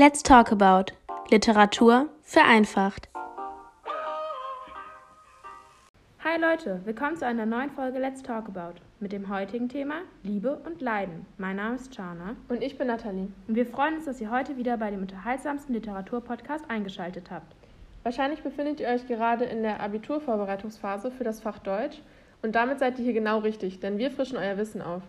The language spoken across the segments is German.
Let's Talk About Literatur vereinfacht. Hi Leute, willkommen zu einer neuen Folge Let's Talk About mit dem heutigen Thema Liebe und Leiden. Mein Name ist Chana. Und ich bin Nathalie. Und wir freuen uns, dass ihr heute wieder bei dem unterhaltsamsten Literaturpodcast eingeschaltet habt. Wahrscheinlich befindet ihr euch gerade in der Abiturvorbereitungsphase für das Fach Deutsch und damit seid ihr hier genau richtig, denn wir frischen euer Wissen auf.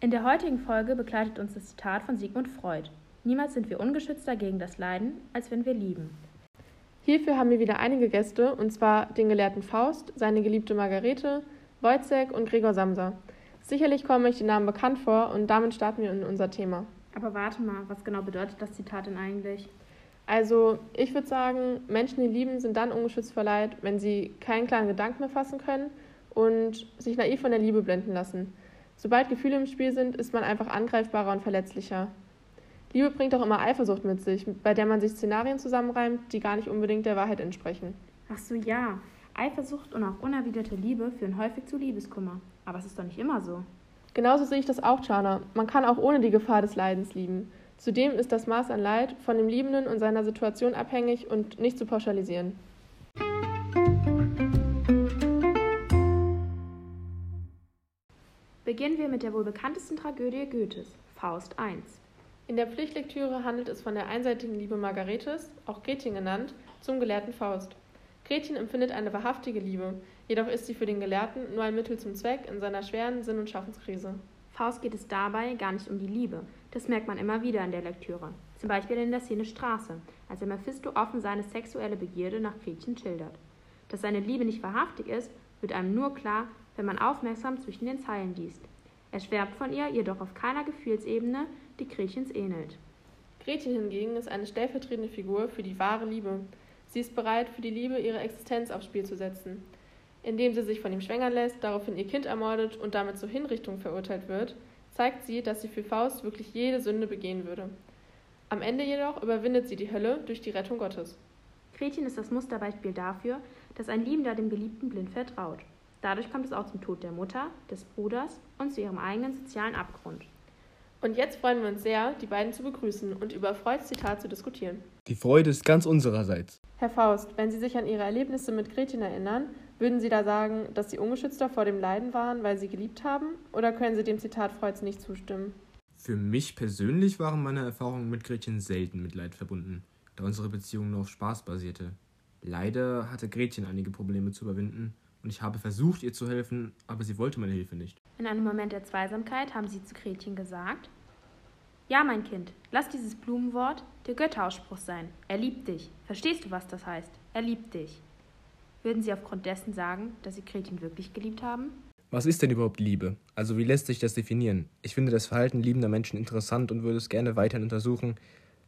In der heutigen Folge begleitet uns das Zitat von Sigmund Freud. Niemals sind wir ungeschützter gegen das Leiden, als wenn wir lieben. Hierfür haben wir wieder einige Gäste, und zwar den Gelehrten Faust, seine geliebte Margarete, Wojciech und Gregor Samsa. Sicherlich kommen euch die Namen bekannt vor und damit starten wir in unser Thema. Aber warte mal, was genau bedeutet das Zitat denn eigentlich? Also, ich würde sagen, Menschen, die lieben, sind dann ungeschützt vor Leid, wenn sie keinen klaren Gedanken mehr fassen können und sich naiv von der Liebe blenden lassen. Sobald Gefühle im Spiel sind, ist man einfach angreifbarer und verletzlicher. Liebe bringt auch immer Eifersucht mit sich, bei der man sich Szenarien zusammenreimt, die gar nicht unbedingt der Wahrheit entsprechen. Ach so, ja. Eifersucht und auch unerwiderte Liebe führen häufig zu Liebeskummer. Aber es ist doch nicht immer so. Genauso sehe ich das auch, Chana. Man kann auch ohne die Gefahr des Leidens lieben. Zudem ist das Maß an Leid von dem Liebenden und seiner Situation abhängig und nicht zu pauschalisieren. Beginnen wir mit der wohl bekanntesten Tragödie Goethes, Faust I. In der Pflichtlektüre handelt es von der einseitigen Liebe Margaretes, auch Gretchen genannt, zum Gelehrten Faust. Gretchen empfindet eine wahrhaftige Liebe, jedoch ist sie für den Gelehrten nur ein Mittel zum Zweck in seiner schweren Sinn- und Schaffenskrise. Faust geht es dabei gar nicht um die Liebe. Das merkt man immer wieder in der Lektüre. Zum Beispiel in der Szene Straße, als er Mephisto offen seine sexuelle Begierde nach Gretchen schildert. Dass seine Liebe nicht wahrhaftig ist, wird einem nur klar, wenn man aufmerksam zwischen den Zeilen liest. Er schwärmt von ihr, jedoch auf keiner Gefühlsebene, die Gretchens ähnelt. Gretchen hingegen ist eine stellvertretende Figur für die wahre Liebe. Sie ist bereit, für die Liebe ihre Existenz aufs Spiel zu setzen. Indem sie sich von ihm schwängern lässt, daraufhin ihr Kind ermordet und damit zur Hinrichtung verurteilt wird, zeigt sie, dass sie für Faust wirklich jede Sünde begehen würde. Am Ende jedoch überwindet sie die Hölle durch die Rettung Gottes. Gretchen ist das Musterbeispiel dafür, dass ein Liebender dem Geliebten blind vertraut. Dadurch kommt es auch zum Tod der Mutter, des Bruders und zu ihrem eigenen sozialen Abgrund. Und jetzt freuen wir uns sehr, die beiden zu begrüßen und über Freuds Zitat zu diskutieren. Die Freude ist ganz unsererseits. Herr Faust, wenn Sie sich an Ihre Erlebnisse mit Gretchen erinnern, würden Sie da sagen, dass Sie ungeschützter vor dem Leiden waren, weil Sie geliebt haben? Oder können Sie dem Zitat Freuds nicht zustimmen? Für mich persönlich waren meine Erfahrungen mit Gretchen selten mit Leid verbunden, da unsere Beziehung nur auf Spaß basierte. Leider hatte Gretchen einige Probleme zu überwinden und ich habe versucht, ihr zu helfen, aber sie wollte meine Hilfe nicht. In einem Moment der Zweisamkeit haben sie zu Gretchen gesagt: Ja, mein Kind, lass dieses Blumenwort der Götterausspruch sein. Er liebt dich. Verstehst du, was das heißt? Er liebt dich. Würden Sie aufgrund dessen sagen, dass Sie Gretchen wirklich geliebt haben? Was ist denn überhaupt Liebe? Also wie lässt sich das definieren? Ich finde das Verhalten liebender Menschen interessant und würde es gerne weiterhin untersuchen.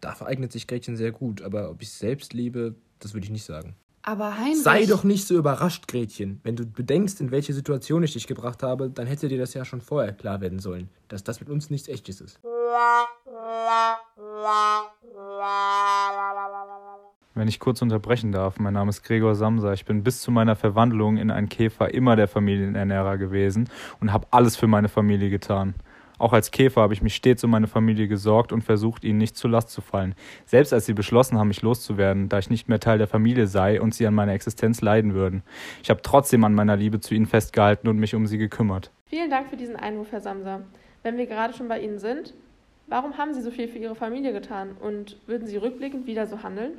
Da vereignet sich Gretchen sehr gut, aber ob ich selbst liebe, das würde ich nicht sagen. Aber Heinrich. Sei doch nicht so überrascht, Gretchen. Wenn du bedenkst, in welche Situation ich dich gebracht habe, dann hätte dir das ja schon vorher klar werden sollen, dass das mit uns nichts Echtes ist. Wenn ich kurz unterbrechen darf, mein Name ist Gregor Samsa. Ich bin bis zu meiner Verwandlung in einen Käfer immer der Familienernährer gewesen und habe alles für meine Familie getan. Auch als Käfer habe ich mich stets um meine Familie gesorgt und versucht, ihnen nicht zur Last zu fallen. Selbst als sie beschlossen haben, mich loszuwerden, da ich nicht mehr Teil der Familie sei und sie an meiner Existenz leiden würden. Ich habe trotzdem an meiner Liebe zu ihnen festgehalten und mich um sie gekümmert. Vielen Dank für diesen Einwurf, Herr Samsa. Wenn wir gerade schon bei Ihnen sind, warum haben Sie so viel für Ihre Familie getan und würden Sie rückblickend wieder so handeln?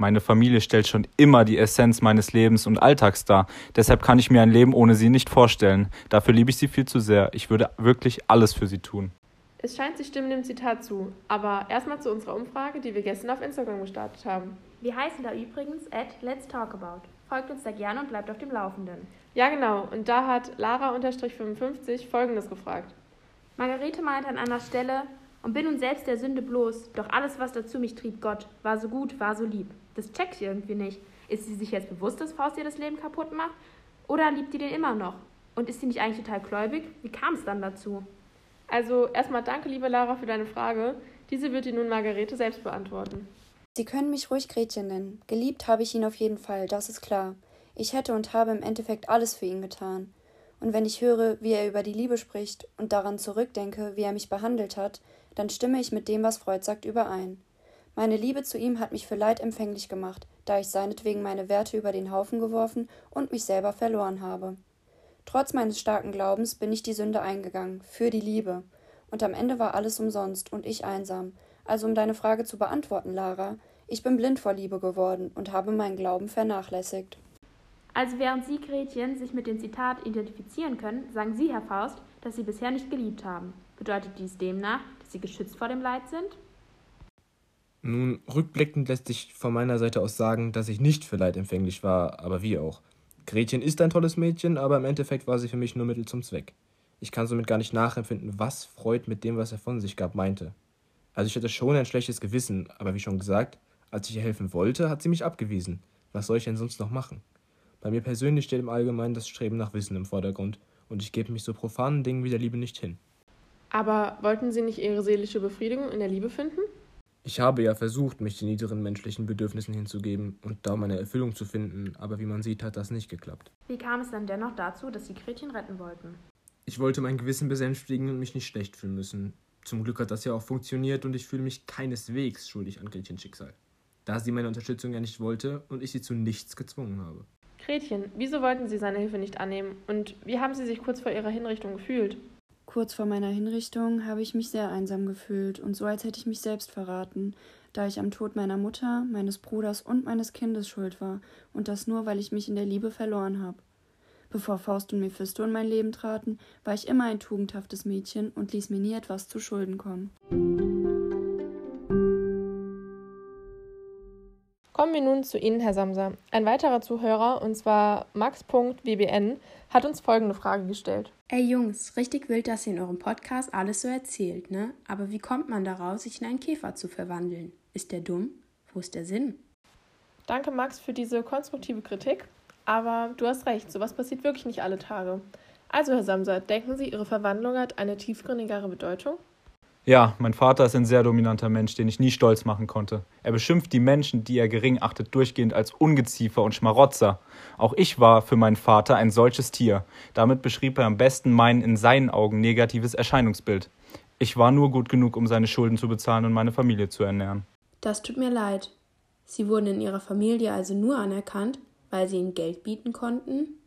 Meine Familie stellt schon immer die Essenz meines Lebens und Alltags dar. Deshalb kann ich mir ein Leben ohne sie nicht vorstellen. Dafür liebe ich sie viel zu sehr. Ich würde wirklich alles für sie tun. Es scheint, Sie stimmen dem Zitat zu. Aber erstmal zu unserer Umfrage, die wir gestern auf Instagram gestartet haben. Wir heißen da übrigens at Let's Talk About. Folgt uns da gerne und bleibt auf dem Laufenden. Ja, genau. Und da hat Lara-55 folgendes gefragt. Margarete meinte an einer Stelle, und bin nun selbst der Sünde bloß, doch alles, was dazu mich trieb, Gott, war so gut, war so lieb. Das checkt sie irgendwie nicht. Ist sie sich jetzt bewusst, dass Faust ihr das Leben kaputt macht? Oder liebt die den immer noch? Und ist sie nicht eigentlich total gläubig? Wie kam es dann dazu? Also erstmal danke, liebe Lara, für deine Frage. Diese wird dir nun Margarete selbst beantworten. Sie können mich ruhig Gretchen nennen. Geliebt habe ich ihn auf jeden Fall, das ist klar. Ich hätte und habe im Endeffekt alles für ihn getan. Und wenn ich höre, wie er über die Liebe spricht und daran zurückdenke, wie er mich behandelt hat, dann stimme ich mit dem, was Freud sagt, überein. Meine Liebe zu ihm hat mich für Leid empfänglich gemacht, da ich seinetwegen meine Werte über den Haufen geworfen und mich selber verloren habe. Trotz meines starken Glaubens bin ich die Sünde eingegangen, für die Liebe. Und am Ende war alles umsonst und ich einsam. Also um deine Frage zu beantworten, Lara, ich bin blind vor Liebe geworden und habe meinen Glauben vernachlässigt. Also während Sie, Gretchen, sich mit dem Zitat identifizieren können, sagen Sie, Herr Faust, dass Sie bisher nicht geliebt haben. Bedeutet dies demnach, dass Sie geschützt vor dem Leid sind? Nun, rückblickend lässt sich von meiner Seite aus sagen, dass ich nicht für Leid empfänglich war, aber wie auch. Gretchen ist ein tolles Mädchen, aber im Endeffekt war sie für mich nur Mittel zum Zweck. Ich kann somit gar nicht nachempfinden, was Freud mit dem, was er von sich gab, meinte. Also ich hatte schon ein schlechtes Gewissen, aber wie schon gesagt, als ich ihr helfen wollte, hat sie mich abgewiesen. Was soll ich denn sonst noch machen? Bei mir persönlich steht im Allgemeinen das Streben nach Wissen im Vordergrund, und ich gebe mich so profanen Dingen wie der Liebe nicht hin. Aber wollten Sie nicht Ihre seelische Befriedigung in der Liebe finden? Ich habe ja versucht, mich den niederen menschlichen Bedürfnissen hinzugeben und da meine Erfüllung zu finden, aber wie man sieht, hat das nicht geklappt. Wie kam es dann dennoch dazu, dass Sie Gretchen retten wollten? Ich wollte mein Gewissen besänftigen und mich nicht schlecht fühlen müssen. Zum Glück hat das ja auch funktioniert und ich fühle mich keineswegs schuldig an Gretchens Schicksal, da sie meine Unterstützung ja nicht wollte und ich sie zu nichts gezwungen habe. Gretchen, wieso wollten Sie seine Hilfe nicht annehmen und wie haben Sie sich kurz vor Ihrer Hinrichtung gefühlt? Kurz vor meiner Hinrichtung habe ich mich sehr einsam gefühlt und so, als hätte ich mich selbst verraten, da ich am Tod meiner Mutter, meines Bruders und meines Kindes schuld war, und das nur, weil ich mich in der Liebe verloren habe. Bevor Faust und Mephisto in mein Leben traten, war ich immer ein tugendhaftes Mädchen und ließ mir nie etwas zu Schulden kommen. Kommen wir nun zu Ihnen, Herr Samser. Ein weiterer Zuhörer, und zwar Max.wbn, hat uns folgende Frage gestellt. Ey Jungs, richtig wild, dass ihr in eurem Podcast alles so erzählt, ne? Aber wie kommt man daraus, sich in einen Käfer zu verwandeln? Ist der dumm? Wo ist der Sinn? Danke, Max, für diese konstruktive Kritik. Aber du hast recht, sowas passiert wirklich nicht alle Tage. Also, Herr Samser, denken Sie, Ihre Verwandlung hat eine tiefgründigere Bedeutung? Ja, mein Vater ist ein sehr dominanter Mensch, den ich nie stolz machen konnte. Er beschimpft die Menschen, die er gering achtet, durchgehend als Ungeziefer und Schmarotzer. Auch ich war für meinen Vater ein solches Tier. Damit beschrieb er am besten mein in seinen Augen negatives Erscheinungsbild. Ich war nur gut genug, um seine Schulden zu bezahlen und meine Familie zu ernähren. Das tut mir leid. Sie wurden in Ihrer Familie also nur anerkannt, weil Sie ihnen Geld bieten konnten?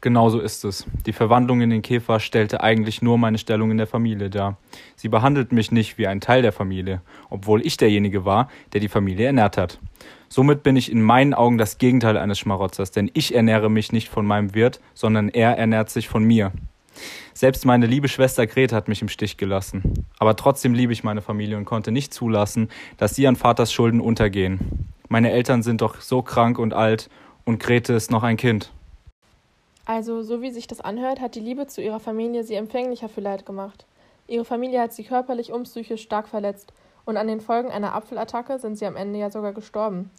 Genauso ist es. Die Verwandlung in den Käfer stellte eigentlich nur meine Stellung in der Familie dar. Sie behandelt mich nicht wie ein Teil der Familie, obwohl ich derjenige war, der die Familie ernährt hat. Somit bin ich in meinen Augen das Gegenteil eines Schmarotzers, denn ich ernähre mich nicht von meinem Wirt, sondern er ernährt sich von mir. Selbst meine liebe Schwester Grete hat mich im Stich gelassen. Aber trotzdem liebe ich meine Familie und konnte nicht zulassen, dass sie an Vaters Schulden untergehen. Meine Eltern sind doch so krank und alt und Grete ist noch ein Kind. Also, so wie sich das anhört, hat die Liebe zu ihrer Familie sie empfänglicher für Leid gemacht. Ihre Familie hat sie körperlich und psychisch stark verletzt und an den Folgen einer Apfelattacke sind sie am Ende ja sogar gestorben.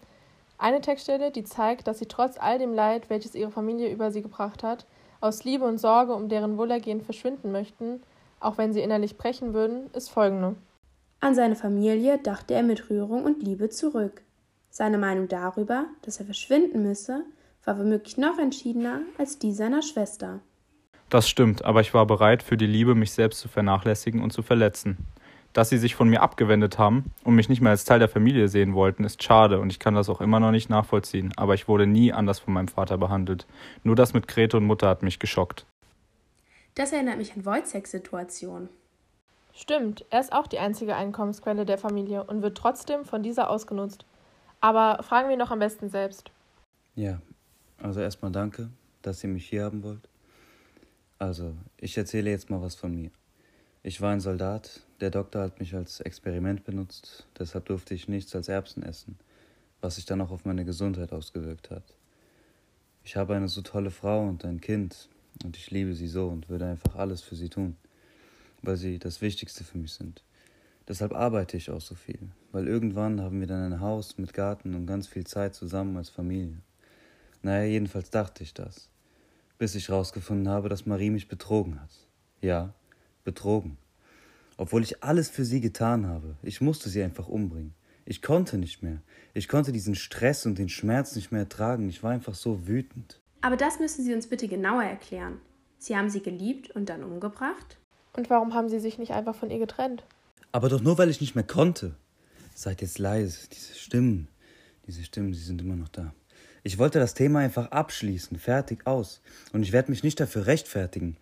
Eine Textstelle, die zeigt, dass sie trotz all dem Leid, welches ihre Familie über sie gebracht hat, aus Liebe und Sorge um deren Wohlergehen verschwinden möchten, auch wenn sie innerlich brechen würden, ist folgende. An seine Familie dachte er mit Rührung und Liebe zurück. Seine Meinung darüber, dass er verschwinden müsse, war womöglich noch entschiedener als die seiner Schwester. Das stimmt, aber ich war bereit, für die Liebe mich selbst zu vernachlässigen und zu verletzen. Dass sie sich von mir abgewendet haben und mich nicht mehr als Teil der Familie sehen wollten, ist schade und ich kann das auch immer noch nicht nachvollziehen, aber ich wurde nie anders von meinem Vater behandelt. Nur das mit Grete und Mutter hat mich geschockt. Das erinnert mich an Wojciechs Situation. Stimmt, er ist auch die einzige Einkommensquelle der Familie und wird trotzdem von dieser ausgenutzt. Aber fragen wir noch am besten selbst. Ja, also erstmal danke, dass ihr mich hier haben wollt. Also, ich erzähle jetzt mal was von mir. Ich war ein Soldat, der Doktor hat mich als Experiment benutzt, deshalb durfte ich nichts als Erbsen essen, was sich dann auch auf meine Gesundheit ausgewirkt hat. Ich habe eine so tolle Frau und ein Kind und ich liebe sie so und würde einfach alles für sie tun, weil sie das Wichtigste für mich sind. Deshalb arbeite ich auch so viel, weil irgendwann haben wir dann ein Haus mit Garten und ganz viel Zeit zusammen als Familie. Naja, jedenfalls dachte ich das, bis ich herausgefunden habe, dass Marie mich betrogen hat. Ja, betrogen. Obwohl ich alles für sie getan habe. Ich musste sie einfach umbringen. Ich konnte nicht mehr. Ich konnte diesen Stress und den Schmerz nicht mehr ertragen. Ich war einfach so wütend. Aber das müssen Sie uns bitte genauer erklären. Sie haben sie geliebt und dann umgebracht? Und warum haben Sie sich nicht einfach von ihr getrennt? Aber doch nur, weil ich nicht mehr konnte. Seid jetzt leise. Diese Stimmen, diese Stimmen, die sind immer noch da. Ich wollte das Thema einfach abschließen, fertig aus. Und ich werde mich nicht dafür rechtfertigen.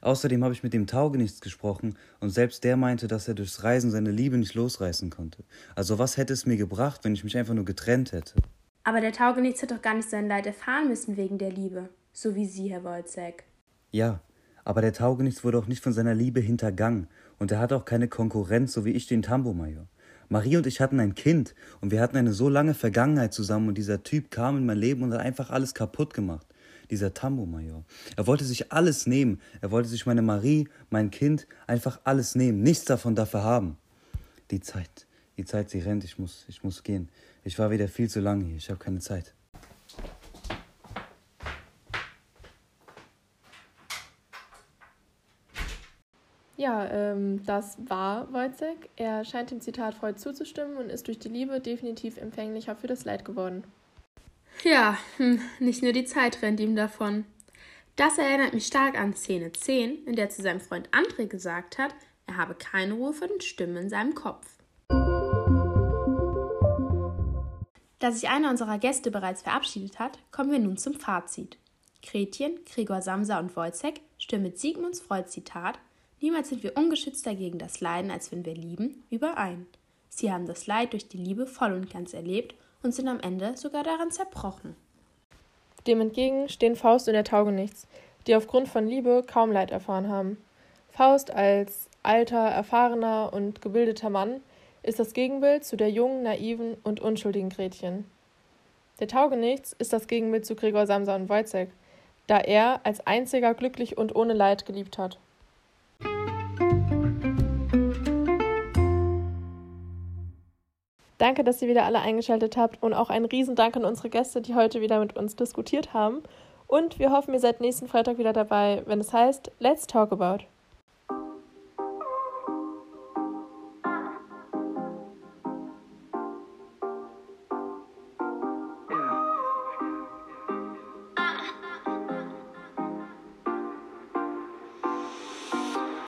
Außerdem habe ich mit dem Taugenichts gesprochen und selbst der meinte, dass er durchs Reisen seine Liebe nicht losreißen konnte. Also was hätte es mir gebracht, wenn ich mich einfach nur getrennt hätte? Aber der Taugenichts hat doch gar nicht sein Leid erfahren müssen wegen der Liebe. So wie Sie, Herr Wolzek. Ja, aber der Taugenichts wurde auch nicht von seiner Liebe hintergangen und er hat auch keine Konkurrenz, so wie ich den Tambo-Major. Marie und ich hatten ein Kind und wir hatten eine so lange Vergangenheit zusammen und dieser Typ kam in mein Leben und hat einfach alles kaputt gemacht. Dieser Tambo-Major. Er wollte sich alles nehmen. Er wollte sich meine Marie, mein Kind, einfach alles nehmen. Nichts davon dafür haben. Die Zeit, die Zeit, sie rennt. Ich muss, ich muss gehen. Ich war wieder viel zu lange hier. Ich habe keine Zeit. Ja, ähm, das war Wojciech. Er scheint dem Zitat Freud zuzustimmen und ist durch die Liebe definitiv empfänglicher für das Leid geworden. Ja, hm, nicht nur die Zeit rennt ihm davon. Das erinnert mich stark an Szene 10, in der zu seinem Freund André gesagt hat, er habe keine Ruhe für den Stimmen in seinem Kopf. Da sich einer unserer Gäste bereits verabschiedet hat, kommen wir nun zum Fazit. Gretchen, Gregor Samsa und Wojciech stimmen mit Sigmunds Freud-Zitat Niemals sind wir ungeschützter gegen das Leiden, als wenn wir lieben, überein. Sie haben das Leid durch die Liebe voll und ganz erlebt und sind am Ende sogar daran zerbrochen. Dem entgegen stehen Faust und der Taugenichts, die aufgrund von Liebe kaum Leid erfahren haben. Faust als alter, erfahrener und gebildeter Mann ist das Gegenbild zu der jungen, naiven und unschuldigen Gretchen. Der Taugenichts ist das Gegenbild zu Gregor Samsa und Wojciech, da er als einziger glücklich und ohne Leid geliebt hat. Danke, dass ihr wieder alle eingeschaltet habt und auch ein Riesendank an unsere Gäste, die heute wieder mit uns diskutiert haben. Und wir hoffen, ihr seid nächsten Freitag wieder dabei, wenn es heißt Let's Talk About.